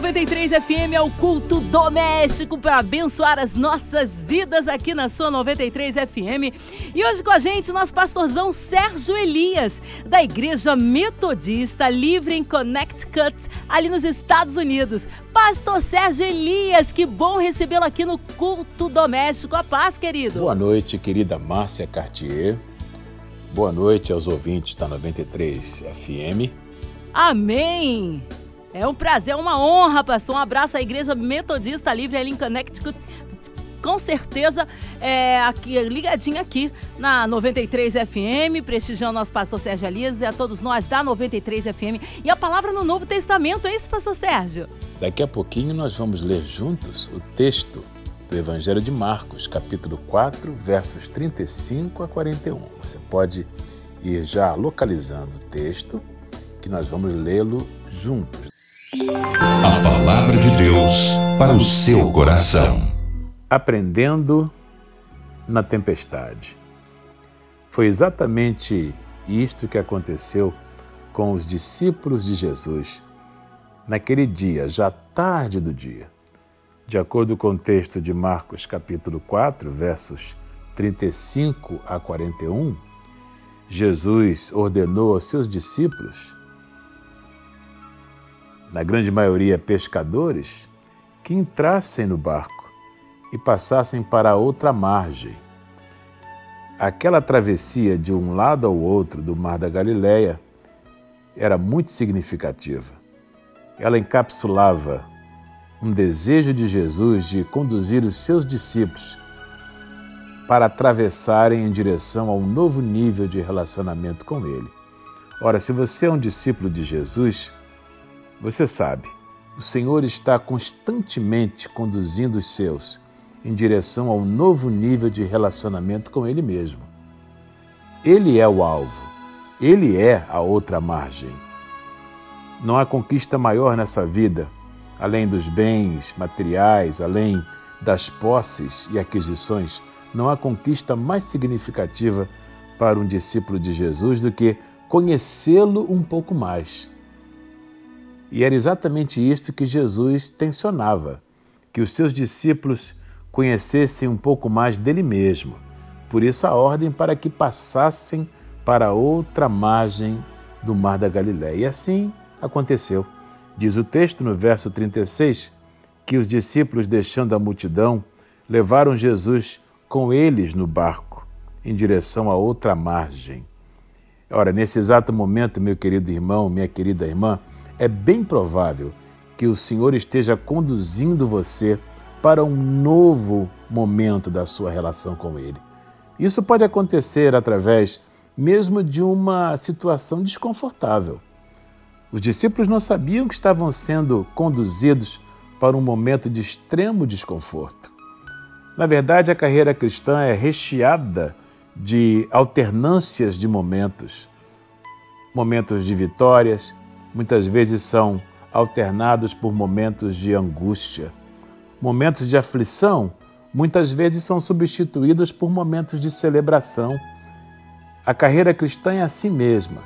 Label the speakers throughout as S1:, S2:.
S1: 93 FM, é o culto doméstico para abençoar as nossas vidas aqui na sua 93 FM. E hoje com a gente, nosso pastorzão Sérgio Elias, da Igreja Metodista Livre em Connecticut, ali nos Estados Unidos. Pastor Sérgio Elias, que bom recebê-lo aqui no culto doméstico. A paz, querido.
S2: Boa noite, querida Márcia Cartier. Boa noite aos ouvintes da 93 FM.
S1: Amém! É um prazer, uma honra, pastor. Um abraço à Igreja Metodista Livre ali em Connecticut. Com certeza, é, aqui, ligadinho aqui na 93 FM, prestigiando nosso pastor Sérgio Elias e a todos nós da 93 FM. E a palavra no Novo Testamento, é isso, pastor Sérgio?
S2: Daqui a pouquinho nós vamos ler juntos o texto do Evangelho de Marcos, capítulo 4, versos 35 a 41. Você pode ir já localizando o texto, que nós vamos lê-lo juntos.
S3: A palavra de Deus para o seu coração.
S2: Aprendendo na tempestade. Foi exatamente isto que aconteceu com os discípulos de Jesus naquele dia, já tarde do dia. De acordo com o texto de Marcos, capítulo 4, versos 35 a 41, Jesus ordenou aos seus discípulos na grande maioria pescadores, que entrassem no barco e passassem para outra margem. Aquela travessia de um lado ao outro do Mar da Galileia era muito significativa. Ela encapsulava um desejo de Jesus de conduzir os seus discípulos para atravessarem em direção a um novo nível de relacionamento com Ele. Ora, se você é um discípulo de Jesus, você sabe, o Senhor está constantemente conduzindo os seus em direção ao novo nível de relacionamento com Ele mesmo. Ele é o alvo, Ele é a outra margem. Não há conquista maior nessa vida, além dos bens materiais, além das posses e aquisições, não há conquista mais significativa para um discípulo de Jesus do que conhecê-lo um pouco mais e era exatamente isto que Jesus tensionava: que os seus discípulos conhecessem um pouco mais dele mesmo. Por isso, a ordem para que passassem para outra margem do Mar da Galiléia. E assim aconteceu. Diz o texto no verso 36 que os discípulos, deixando a multidão, levaram Jesus com eles no barco, em direção a outra margem. Ora, nesse exato momento, meu querido irmão, minha querida irmã, é bem provável que o Senhor esteja conduzindo você para um novo momento da sua relação com Ele. Isso pode acontecer através mesmo de uma situação desconfortável. Os discípulos não sabiam que estavam sendo conduzidos para um momento de extremo desconforto. Na verdade, a carreira cristã é recheada de alternâncias de momentos. Momentos de vitórias, muitas vezes são alternados por momentos de angústia. Momentos de aflição muitas vezes são substituídos por momentos de celebração. A carreira cristã é assim mesma.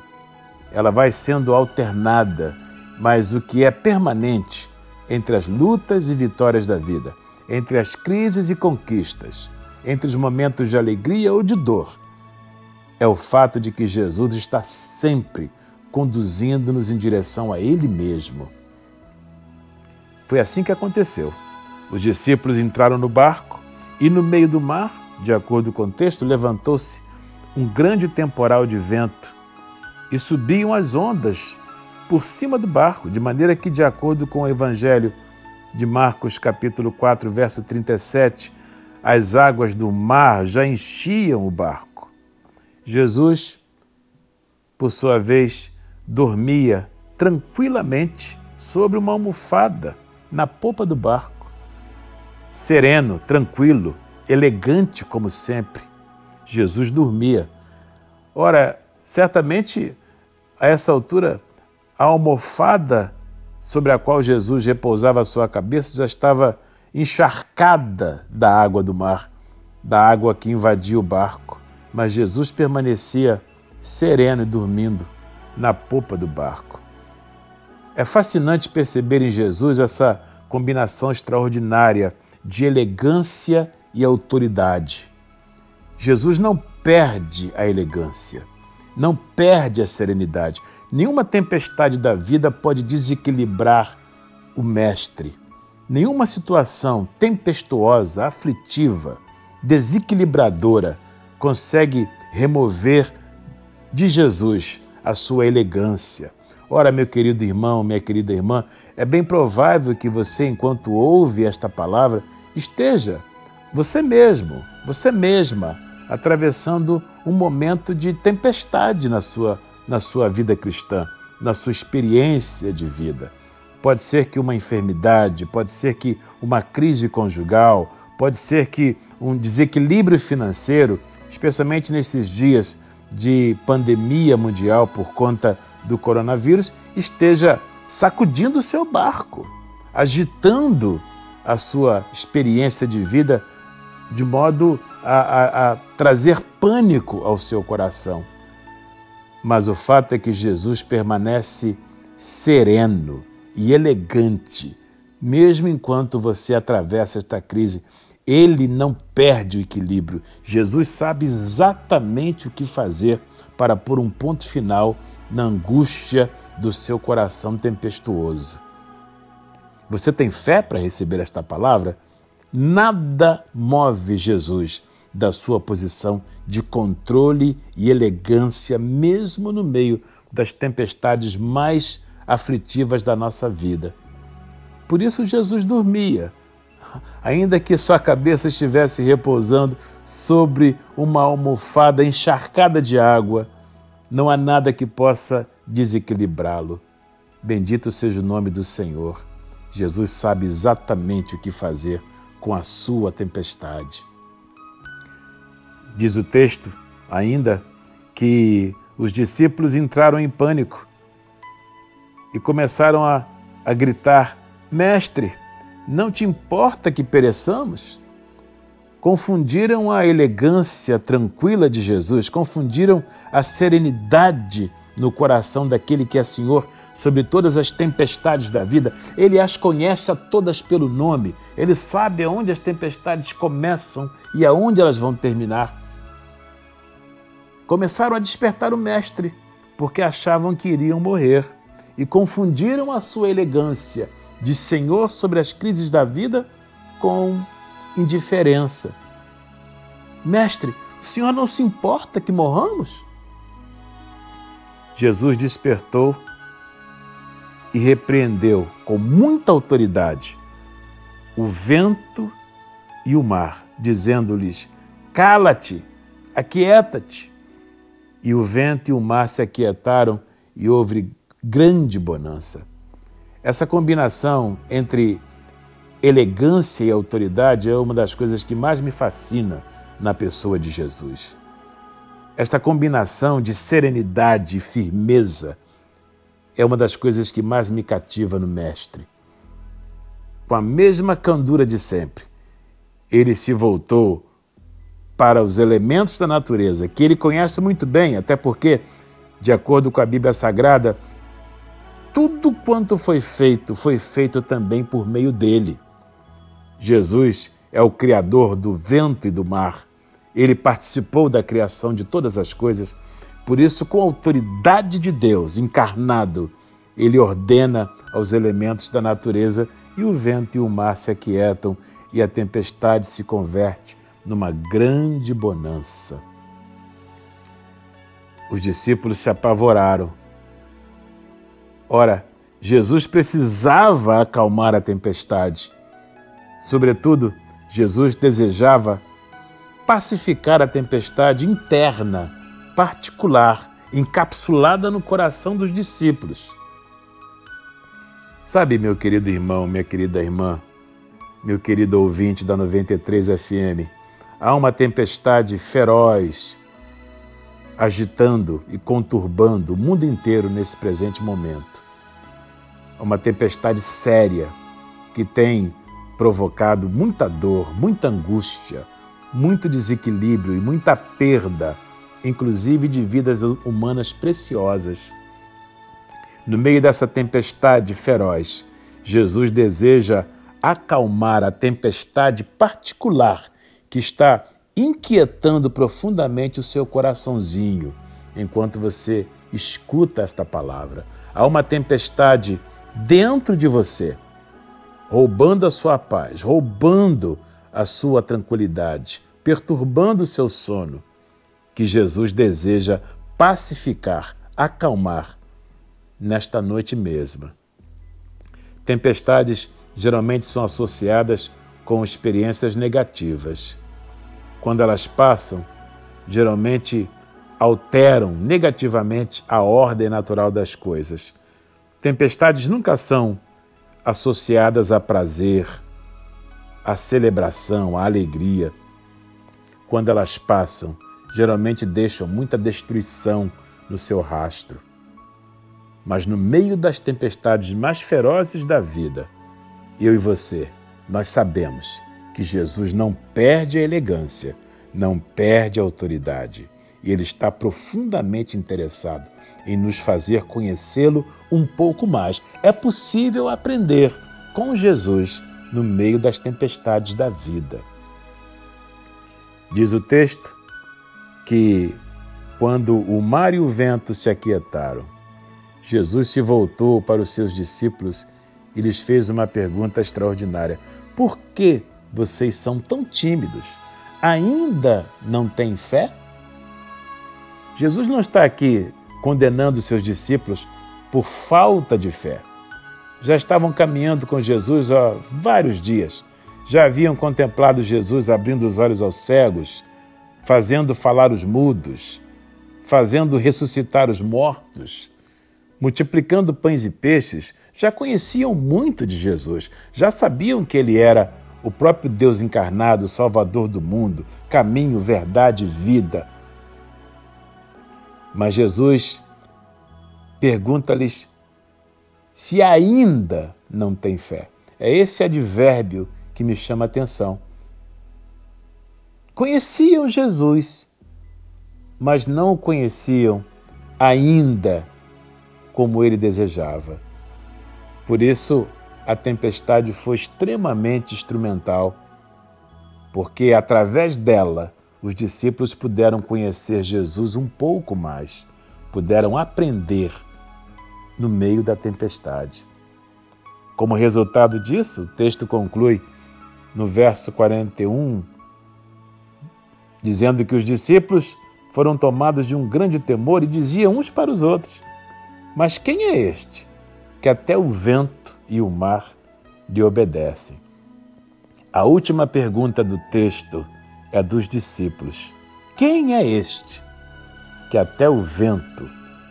S2: Ela vai sendo alternada, mas o que é permanente entre as lutas e vitórias da vida, entre as crises e conquistas, entre os momentos de alegria ou de dor, é o fato de que Jesus está sempre conduzindo-nos em direção a Ele mesmo. Foi assim que aconteceu. Os discípulos entraram no barco e, no meio do mar, de acordo com o texto, levantou-se um grande temporal de vento e subiam as ondas por cima do barco, de maneira que, de acordo com o Evangelho de Marcos, capítulo 4, verso 37, as águas do mar já enchiam o barco. Jesus, por sua vez, dormia tranquilamente sobre uma almofada na popa do barco. Sereno, tranquilo, elegante como sempre, Jesus dormia. Ora, certamente a essa altura, a almofada sobre a qual Jesus repousava a sua cabeça já estava encharcada da água do mar, da água que invadia o barco. Mas Jesus permanecia sereno e dormindo na popa do barco. É fascinante perceber em Jesus essa combinação extraordinária de elegância e autoridade. Jesus não perde a elegância, não perde a serenidade. Nenhuma tempestade da vida pode desequilibrar o Mestre. Nenhuma situação tempestuosa, aflitiva, desequilibradora consegue remover de Jesus a sua elegância. Ora, meu querido irmão, minha querida irmã, é bem provável que você, enquanto ouve esta palavra, esteja você mesmo, você mesma, atravessando um momento de tempestade na sua, na sua vida cristã, na sua experiência de vida. Pode ser que uma enfermidade, pode ser que uma crise conjugal, pode ser que um desequilíbrio financeiro, especialmente nesses dias de pandemia mundial por conta do coronavírus, esteja sacudindo o seu barco, agitando a sua experiência de vida de modo a, a, a trazer pânico ao seu coração. Mas o fato é que Jesus permanece sereno e elegante, mesmo enquanto você atravessa esta crise. Ele não perde o equilíbrio. Jesus sabe exatamente o que fazer para pôr um ponto final na angústia do seu coração tempestuoso. Você tem fé para receber esta palavra? Nada move Jesus da sua posição de controle e elegância, mesmo no meio das tempestades mais aflitivas da nossa vida. Por isso Jesus dormia, ainda que sua cabeça estivesse repousando sobre uma almofada encharcada de água, não há nada que possa desequilibrá-lo. Bendito seja o nome do Senhor. Jesus sabe exatamente o que fazer com a sua tempestade. Diz o texto ainda que os discípulos entraram em pânico e começaram a, a gritar: Mestre, não te importa que pereçamos? Confundiram a elegância tranquila de Jesus, confundiram a serenidade no coração daquele que é Senhor sobre todas as tempestades da vida. Ele as conhece a todas pelo nome. Ele sabe aonde as tempestades começam e aonde elas vão terminar. Começaram a despertar o Mestre, porque achavam que iriam morrer e confundiram a sua elegância de Senhor sobre as crises da vida com indiferença. Mestre, o Senhor não se importa que morramos? Jesus despertou e repreendeu com muita autoridade o vento e o mar, dizendo-lhes: Cala-te, aquieta-te. E o vento e o mar se aquietaram e houve grande bonança. Essa combinação entre elegância e autoridade é uma das coisas que mais me fascina na pessoa de Jesus. Esta combinação de serenidade e firmeza é uma das coisas que mais me cativa no Mestre. Com a mesma candura de sempre, ele se voltou para os elementos da natureza, que ele conhece muito bem, até porque, de acordo com a Bíblia Sagrada, tudo quanto foi feito foi feito também por meio dele. Jesus é o Criador do vento e do mar. Ele participou da criação de todas as coisas, por isso, com a autoridade de Deus encarnado, ele ordena aos elementos da natureza e o vento e o mar se aquietam e a tempestade se converte numa grande bonança. Os discípulos se apavoraram Ora, Jesus precisava acalmar a tempestade. Sobretudo, Jesus desejava pacificar a tempestade interna, particular, encapsulada no coração dos discípulos. Sabe, meu querido irmão, minha querida irmã, meu querido ouvinte da 93 FM, há uma tempestade feroz agitando e conturbando o mundo inteiro nesse presente momento uma tempestade séria que tem provocado muita dor, muita angústia, muito desequilíbrio e muita perda, inclusive de vidas humanas preciosas. No meio dessa tempestade feroz, Jesus deseja acalmar a tempestade particular que está inquietando profundamente o seu coraçãozinho enquanto você escuta esta palavra. Há uma tempestade dentro de você, roubando a sua paz, roubando a sua tranquilidade, perturbando o seu sono, que Jesus deseja pacificar, acalmar nesta noite mesma. Tempestades geralmente são associadas com experiências negativas. Quando elas passam, geralmente alteram negativamente a ordem natural das coisas. Tempestades nunca são associadas a prazer, a celebração, a alegria. Quando elas passam, geralmente deixam muita destruição no seu rastro. Mas no meio das tempestades mais ferozes da vida, eu e você, nós sabemos que Jesus não perde a elegância, não perde a autoridade. E Ele está profundamente interessado em nos fazer conhecê-lo um pouco mais. É possível aprender com Jesus no meio das tempestades da vida. Diz o texto que quando o mar e o vento se aquietaram, Jesus se voltou para os seus discípulos e lhes fez uma pergunta extraordinária: Por que vocês são tão tímidos? Ainda não têm fé? Jesus não está aqui condenando seus discípulos por falta de fé. Já estavam caminhando com Jesus há vários dias. Já haviam contemplado Jesus abrindo os olhos aos cegos, fazendo falar os mudos, fazendo ressuscitar os mortos, multiplicando pães e peixes. Já conheciam muito de Jesus, já sabiam que ele era o próprio Deus encarnado, Salvador do mundo, caminho, verdade vida. Mas Jesus pergunta-lhes se ainda não tem fé. É esse advérbio que me chama a atenção. Conheciam Jesus, mas não o conheciam ainda como ele desejava. Por isso, a tempestade foi extremamente instrumental, porque através dela os discípulos puderam conhecer Jesus um pouco mais, puderam aprender no meio da tempestade. Como resultado disso, o texto conclui no verso 41, dizendo que os discípulos foram tomados de um grande temor e diziam uns para os outros: Mas quem é este que até o vento e o mar lhe obedecem? A última pergunta do texto é dos discípulos. Quem é este que até o vento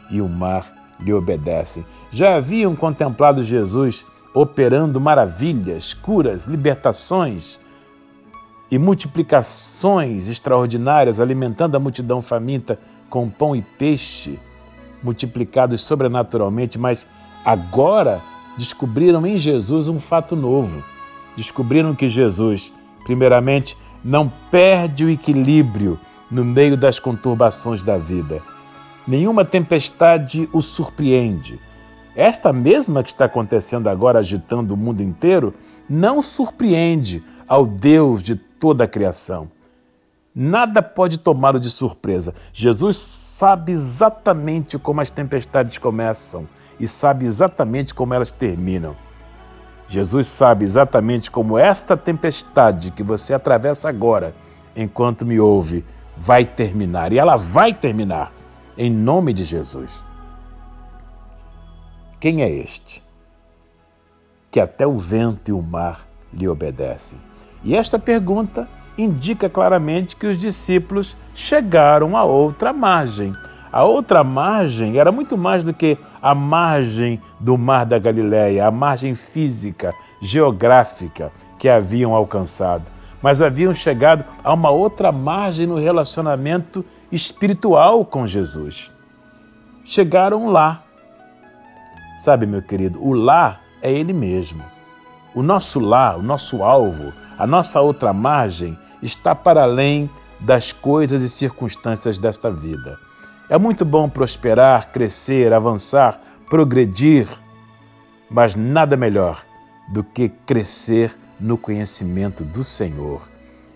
S2: e o mar lhe obedecem? Já haviam contemplado Jesus operando maravilhas, curas, libertações e multiplicações extraordinárias, alimentando a multidão faminta com pão e peixe, multiplicados sobrenaturalmente, mas agora descobriram em Jesus um fato novo. Descobriram que Jesus, primeiramente, não perde o equilíbrio no meio das conturbações da vida. Nenhuma tempestade o surpreende. Esta mesma que está acontecendo agora, agitando o mundo inteiro, não surpreende ao Deus de toda a criação. Nada pode tomá-lo de surpresa. Jesus sabe exatamente como as tempestades começam e sabe exatamente como elas terminam. Jesus sabe exatamente como esta tempestade que você atravessa agora, enquanto me ouve, vai terminar. E ela vai terminar, em nome de Jesus. Quem é este? Que até o vento e o mar lhe obedecem. E esta pergunta indica claramente que os discípulos chegaram a outra margem a outra margem era muito mais do que a margem do Mar da Galileia, a margem física, geográfica que haviam alcançado, mas haviam chegado a uma outra margem no relacionamento espiritual com Jesus. Chegaram lá. Sabe, meu querido, o lá é Ele mesmo. O nosso lar, o nosso alvo, a nossa outra margem está para além das coisas e circunstâncias desta vida. É muito bom prosperar, crescer, avançar, progredir, mas nada melhor do que crescer no conhecimento do Senhor.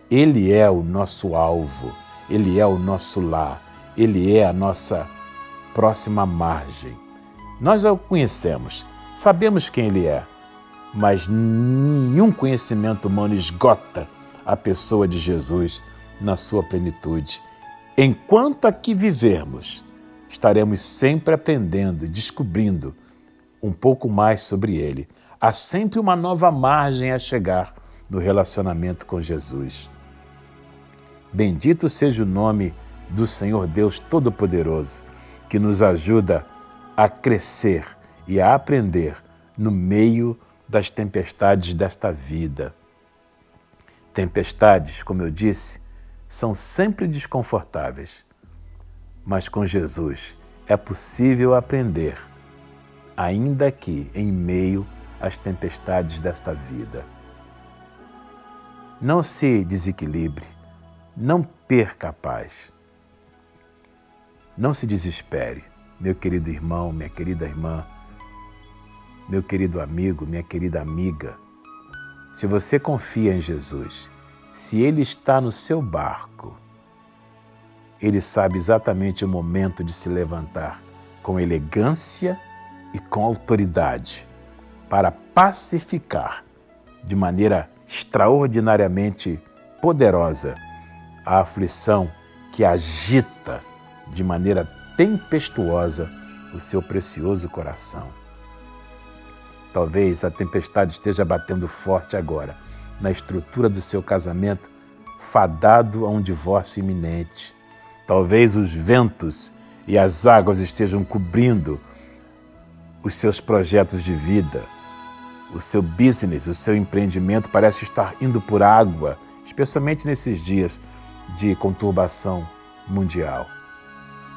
S2: Ele é o nosso alvo, ele é o nosso lar, ele é a nossa próxima margem. Nós o conhecemos, sabemos quem ele é, mas nenhum conhecimento humano esgota a pessoa de Jesus na sua plenitude. Enquanto aqui vivermos, estaremos sempre aprendendo descobrindo um pouco mais sobre ele. Há sempre uma nova margem a chegar no relacionamento com Jesus. Bendito seja o nome do Senhor Deus Todo-Poderoso, que nos ajuda a crescer e a aprender no meio das tempestades desta vida. Tempestades, como eu disse, são sempre desconfortáveis, mas com Jesus é possível aprender, ainda que em meio às tempestades desta vida. Não se desequilibre, não perca a paz. Não se desespere, meu querido irmão, minha querida irmã meu querido amigo, minha querida amiga, se você confia em Jesus, se Ele está no seu barco, Ele sabe exatamente o momento de se levantar com elegância e com autoridade para pacificar de maneira extraordinariamente poderosa a aflição que agita de maneira tempestuosa o seu precioso coração. Talvez a tempestade esteja batendo forte agora na estrutura do seu casamento, fadado a um divórcio iminente. Talvez os ventos e as águas estejam cobrindo os seus projetos de vida. O seu business, o seu empreendimento parece estar indo por água, especialmente nesses dias de conturbação mundial.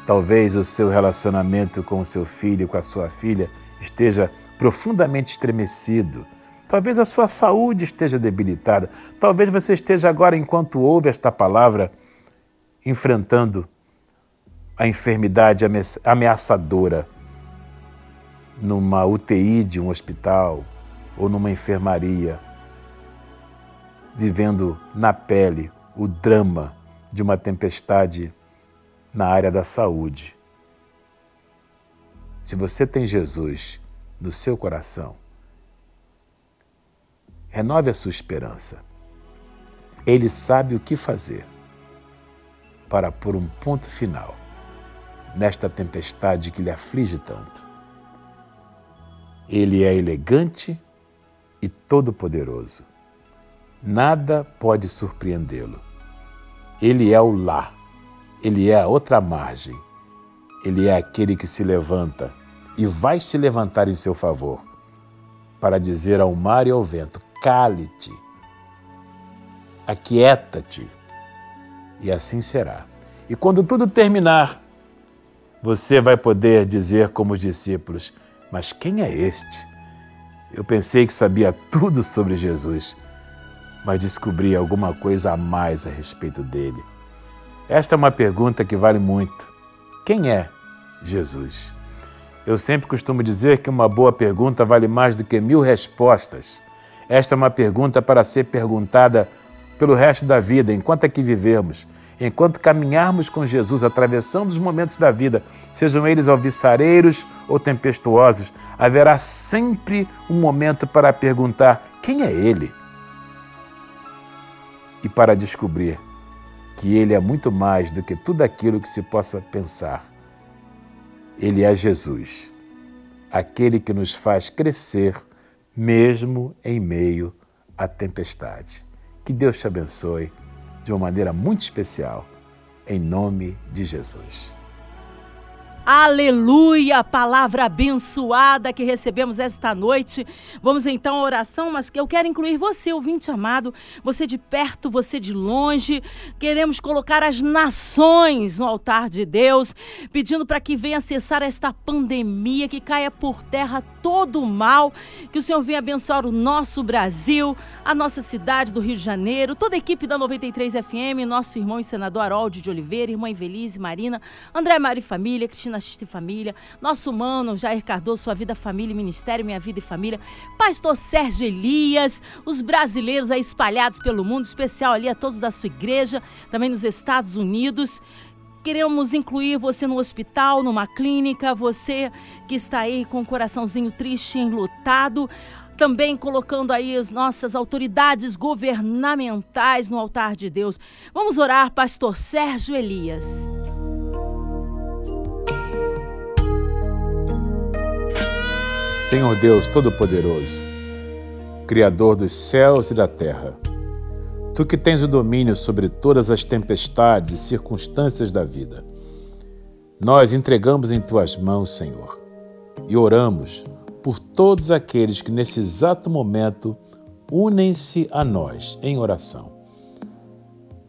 S2: Talvez o seu relacionamento com o seu filho, com a sua filha, esteja profundamente estremecido. Talvez a sua saúde esteja debilitada. Talvez você esteja agora, enquanto ouve esta palavra, enfrentando a enfermidade ameaçadora numa UTI de um hospital ou numa enfermaria, vivendo na pele o drama de uma tempestade na área da saúde. Se você tem Jesus, no seu coração. Renove a sua esperança. Ele sabe o que fazer para pôr um ponto final nesta tempestade que lhe aflige tanto. Ele é elegante e todo-poderoso. Nada pode surpreendê-lo. Ele é o lá, ele é a outra margem, ele é aquele que se levanta e vai se levantar em seu favor, para dizer ao mar e ao vento: cale-te, aquieta-te, e assim será. E quando tudo terminar, você vai poder dizer como os discípulos: Mas quem é este? Eu pensei que sabia tudo sobre Jesus, mas descobri alguma coisa a mais a respeito dele. Esta é uma pergunta que vale muito. Quem é Jesus? Eu sempre costumo dizer que uma boa pergunta vale mais do que mil respostas. Esta é uma pergunta para ser perguntada pelo resto da vida, enquanto aqui vivemos, enquanto caminharmos com Jesus, atravessando os momentos da vida, sejam eles alviçareiros ou tempestuosos, haverá sempre um momento para perguntar quem é Ele e para descobrir que Ele é muito mais do que tudo aquilo que se possa pensar. Ele é Jesus, aquele que nos faz crescer mesmo em meio à tempestade. Que Deus te abençoe de uma maneira muito especial, em nome de Jesus.
S1: Aleluia! Palavra abençoada que recebemos esta noite. Vamos então à oração, mas eu quero incluir você, ouvinte amado, você de perto, você de longe. Queremos colocar as nações no altar de Deus, pedindo para que venha cessar esta pandemia, que caia por terra todo o mal, que o Senhor venha abençoar o nosso Brasil, a nossa cidade do Rio de Janeiro, toda a equipe da 93 FM, nosso irmão e senador Haroldo de Oliveira, irmã Evelise Marina, André Mário e Família, Cristina E Família, nosso humano Jair Cardoso, Sua Vida, Família e Ministério, Minha Vida e Família, Pastor Sérgio Elias, os brasileiros aí espalhados pelo mundo, especial ali a todos da sua igreja, também nos Estados Unidos. Queremos incluir você no hospital, numa clínica, você que está aí com o coraçãozinho triste, enlutado, também colocando aí as nossas autoridades governamentais no altar de Deus. Vamos orar, pastor Sérgio Elias.
S2: Senhor Deus Todo-Poderoso, Criador dos céus e da terra, Tu que tens o domínio sobre todas as tempestades e circunstâncias da vida, nós entregamos em Tuas mãos, Senhor, e oramos por todos aqueles que nesse exato momento unem-se a nós em oração.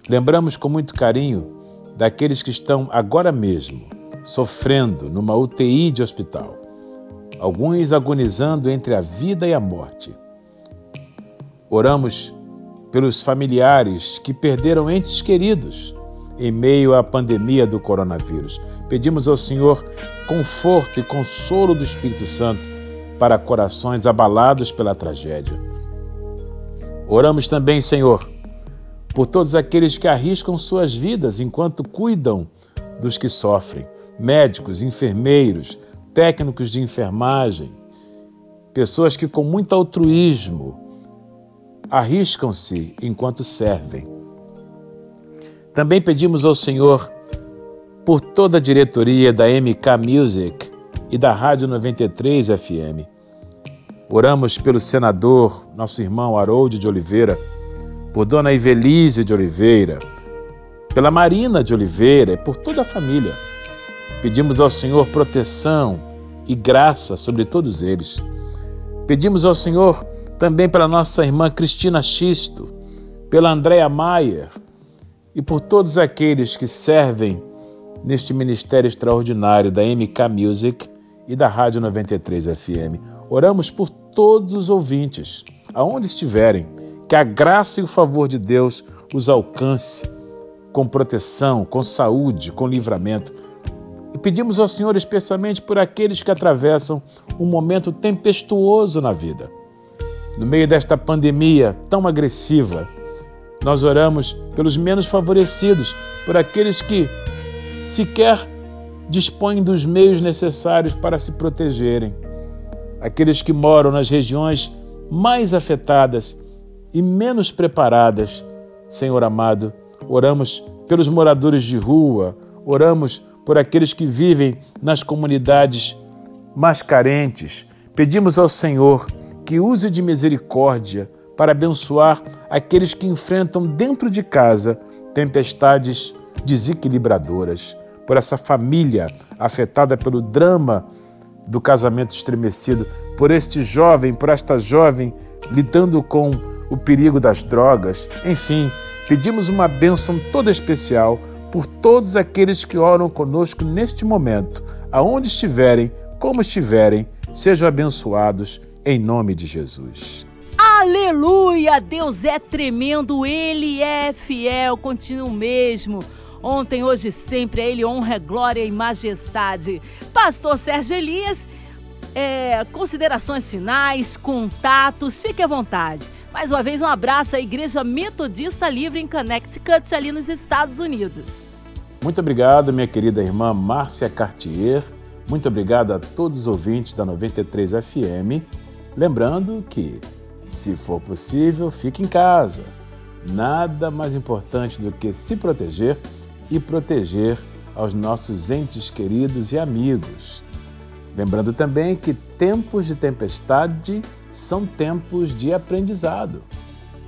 S2: Lembramos com muito carinho daqueles que estão agora mesmo sofrendo numa UTI de hospital alguns agonizando entre a vida e a morte. Oramos pelos familiares que perderam entes queridos em meio à pandemia do coronavírus. Pedimos ao Senhor conforto e consolo do Espírito Santo para corações abalados pela tragédia. Oramos também, Senhor, por todos aqueles que arriscam suas vidas enquanto cuidam dos que sofrem, médicos, enfermeiros, técnicos de enfermagem, pessoas que com muito altruísmo arriscam-se enquanto servem. Também pedimos ao Senhor por toda a diretoria da MK Music e da Rádio 93 FM. Oramos pelo senador, nosso irmão Harold de Oliveira, por Dona Ivelise de Oliveira, pela Marina de Oliveira e por toda a família Pedimos ao Senhor proteção e graça sobre todos eles. Pedimos ao Senhor também pela nossa irmã Cristina Xisto, pela Andréa Maier e por todos aqueles que servem neste ministério extraordinário da MK Music e da Rádio 93 FM. Oramos por todos os ouvintes, aonde estiverem, que a graça e o favor de Deus os alcance com proteção, com saúde, com livramento e pedimos ao Senhor especialmente por aqueles que atravessam um momento tempestuoso na vida. No meio desta pandemia tão agressiva, nós oramos pelos menos favorecidos, por aqueles que sequer dispõem dos meios necessários para se protegerem, aqueles que moram nas regiões mais afetadas e menos preparadas. Senhor amado, oramos pelos moradores de rua, oramos por aqueles que vivem nas comunidades mais carentes. Pedimos ao Senhor que use de misericórdia para abençoar aqueles que enfrentam dentro de casa tempestades desequilibradoras. Por essa família afetada pelo drama do casamento estremecido, por este jovem, por esta jovem lidando com o perigo das drogas. Enfim, pedimos uma bênção toda especial por todos aqueles que oram conosco neste momento, aonde estiverem, como estiverem, sejam abençoados em nome de Jesus.
S1: Aleluia! Deus é tremendo, Ele é fiel, continua o mesmo. Ontem, hoje e sempre, a Ele honra, glória e majestade. Pastor Sérgio Elias, é, considerações finais, contatos, fique à vontade. Mais uma vez, um abraço à Igreja Metodista Livre em Connecticut, ali nos Estados Unidos.
S2: Muito obrigado, minha querida irmã Márcia Cartier. Muito obrigado a todos os ouvintes da 93 FM. Lembrando que, se for possível, fique em casa. Nada mais importante do que se proteger e proteger aos nossos entes queridos e amigos. Lembrando também que tempos de tempestade são tempos de aprendizado.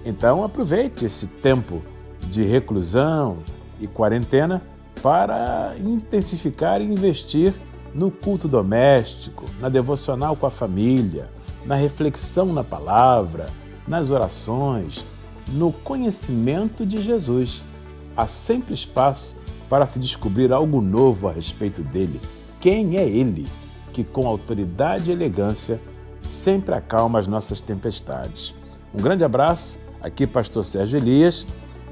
S2: Então aproveite esse tempo de reclusão e quarentena para intensificar e investir no culto doméstico, na devocional com a família, na reflexão na palavra, nas orações, no conhecimento de Jesus. Há sempre espaço para se descobrir algo novo a respeito dele. Quem é ele que, com autoridade e elegância, sempre acalma as nossas tempestades? Um grande abraço, aqui, Pastor Sérgio Elias.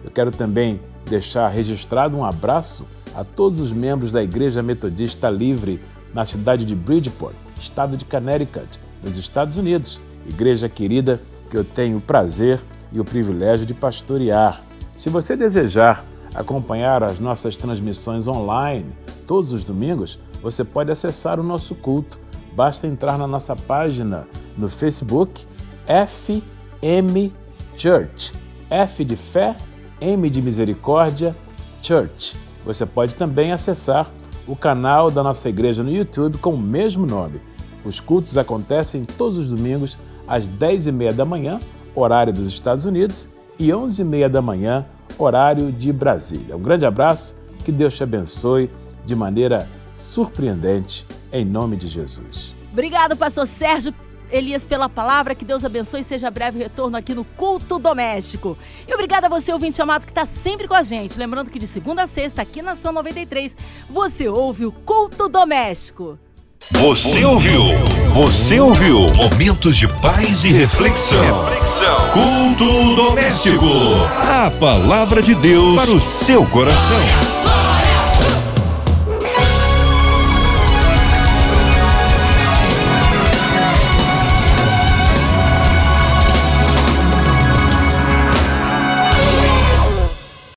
S2: Eu quero também deixar registrado um abraço a todos os membros da Igreja Metodista Livre na cidade de Bridgeport, estado de Connecticut, nos Estados Unidos. Igreja querida que eu tenho o prazer e o privilégio de pastorear. Se você desejar acompanhar as nossas transmissões online todos os domingos, você pode acessar o nosso culto. Basta entrar na nossa página no Facebook FM Church. F de fé, M de misericórdia, Church. Você pode também acessar o canal da nossa igreja no YouTube com o mesmo nome. Os cultos acontecem todos os domingos às 10h30 da manhã, horário dos Estados Unidos, e 11h30 da manhã, horário de Brasília. Um grande abraço, que Deus te abençoe de maneira surpreendente, em nome de Jesus.
S1: Obrigado, pastor Sérgio Elias, pela palavra. Que Deus abençoe e seja breve retorno aqui no Culto Doméstico. E obrigada a você, ouvinte amado, que está sempre com a gente. Lembrando que de segunda a sexta, aqui na Sua 93, você ouve o Culto Doméstico.
S3: Você ouviu? Você ouviu? Momentos de paz e reflexão. Reflexão. Culto doméstico. A palavra de Deus para o seu coração.